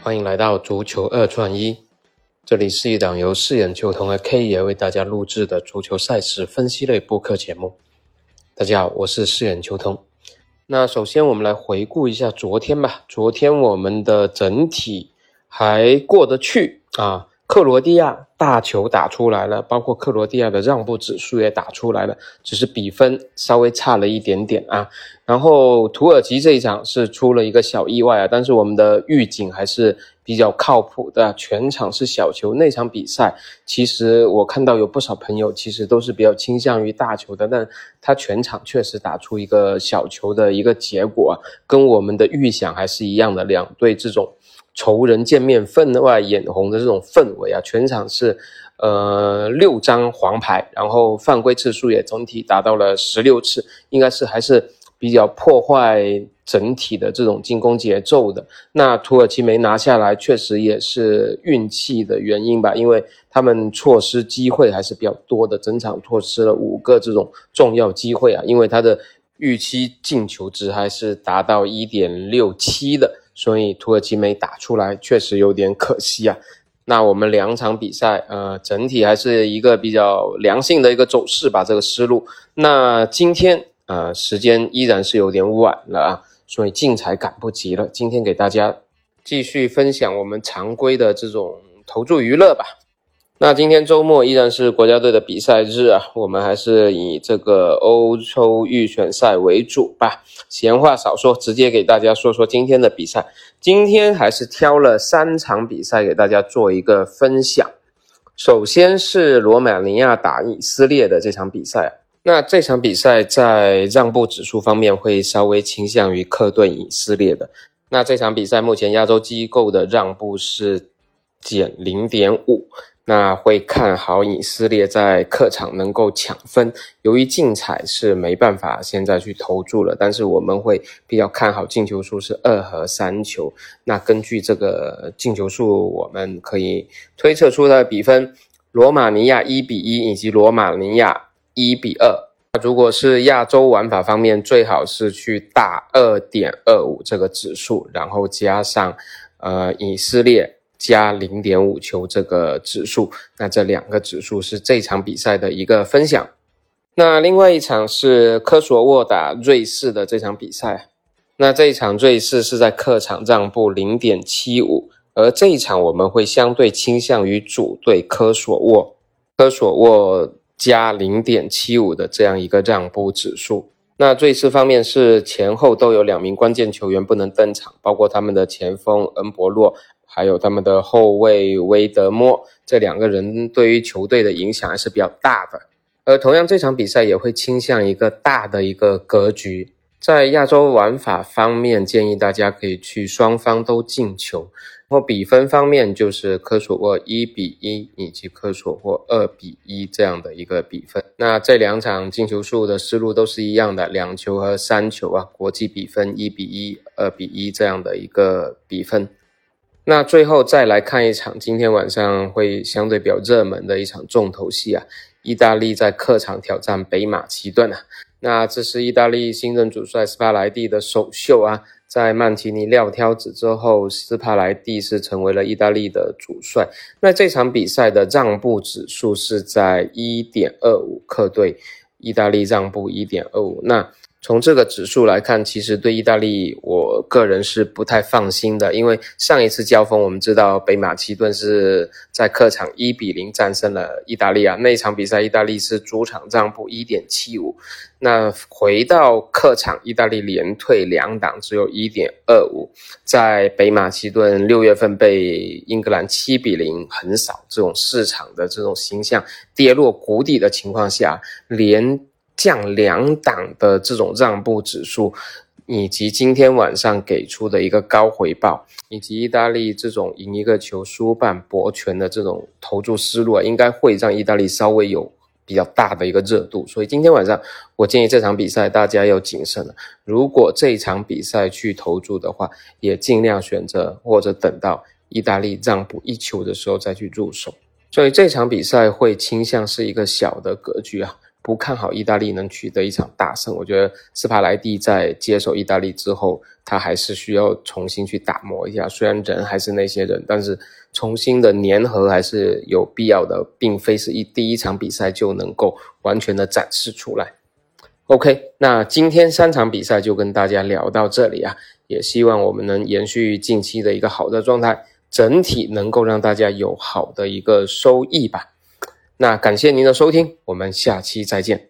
欢迎来到足球二串一，这里是一档由四眼球童和 K 爷为大家录制的足球赛事分析类播客节目。大家好，我是四眼球童。那首先我们来回顾一下昨天吧。昨天我们的整体还过得去啊。克罗地亚大球打出来了，包括克罗地亚的让步指数也打出来了，只是比分稍微差了一点点啊。然后土耳其这一场是出了一个小意外啊，但是我们的预警还是比较靠谱的，全场是小球。那场比赛其实我看到有不少朋友其实都是比较倾向于大球的，但他全场确实打出一个小球的一个结果，跟我们的预想还是一样的。两队这种。仇人见面，分外眼红的这种氛围啊，全场是，呃，六张黄牌，然后犯规次数也总体达到了十六次，应该是还是比较破坏整体的这种进攻节奏的。那土耳其没拿下来，确实也是运气的原因吧，因为他们错失机会还是比较多的，整场错失了五个这种重要机会啊，因为他的预期进球值还是达到一点六七的。所以土耳其没打出来，确实有点可惜啊。那我们两场比赛，呃，整体还是一个比较良性的一个走势吧，这个思路。那今天，呃，时间依然是有点晚了啊，所以竞彩赶不及了。今天给大家继续分享我们常规的这种投注娱乐吧。那今天周末依然是国家队的比赛日啊，我们还是以这个欧洲预选赛为主吧。闲话少说，直接给大家说说今天的比赛。今天还是挑了三场比赛给大家做一个分享。首先是罗马尼亚打以色列的这场比赛，那这场比赛在让步指数方面会稍微倾向于客队以色列的。那这场比赛目前亚洲机构的让步是减零点五。那会看好以色列在客场能够抢分。由于竞彩是没办法现在去投注了，但是我们会比较看好进球数是二和三球。那根据这个进球数，我们可以推测出的比分：罗马尼亚一比一，以及罗马尼亚一比二。如果是亚洲玩法方面，最好是去大二点二五这个指数，然后加上呃以色列。加零点五球这个指数，那这两个指数是这场比赛的一个分享。那另外一场是科索沃打瑞士的这场比赛，那这一场瑞士是在客场让步零点七五，而这一场我们会相对倾向于主队科索沃，科索沃加零点七五的这样一个让步指数。那瑞士方面是前后都有两名关键球员不能登场，包括他们的前锋恩博洛。还有他们的后卫威德莫，这两个人对于球队的影响还是比较大的。而同样这场比赛也会倾向一个大的一个格局，在亚洲玩法方面，建议大家可以去双方都进球。然后比分方面就是科索沃一比一以及科索沃二比一这样的一个比分。那这两场进球数的思路都是一样的，两球和三球啊，国际比分一比一、二比一这样的一个比分。那最后再来看一场今天晚上会相对比较热门的一场重头戏啊，意大利在客场挑战北马其顿啊。那这是意大利新任主帅斯帕莱蒂的首秀啊，在曼奇尼撂挑子之后，斯帕莱蒂是成为了意大利的主帅。那这场比赛的让步指数是在一点二五，客队意大利让步一点二五。那从这个指数来看，其实对意大利，我个人是不太放心的，因为上一次交锋，我们知道北马其顿是在客场一比零战胜了意大利啊，那一场比赛意大利是主场让步一点七五，那回到客场，意大利连退两档，只有一点二五，在北马其顿六月份被英格兰七比零横扫，这种市场的这种形象跌落谷底的情况下，连。降两档的这种让步指数，以及今天晚上给出的一个高回报，以及意大利这种赢一个球输半博全的这种投注思路啊，应该会让意大利稍微有比较大的一个热度。所以今天晚上我建议这场比赛大家要谨慎了。如果这场比赛去投注的话，也尽量选择或者等到意大利让步一球的时候再去入手。所以这场比赛会倾向是一个小的格局啊。不看好意大利能取得一场大胜。我觉得斯帕莱蒂在接手意大利之后，他还是需要重新去打磨一下。虽然人还是那些人，但是重新的粘合还是有必要的，并非是一第一场比赛就能够完全的展示出来。OK，那今天三场比赛就跟大家聊到这里啊，也希望我们能延续近期的一个好的状态，整体能够让大家有好的一个收益吧。那感谢您的收听，我们下期再见。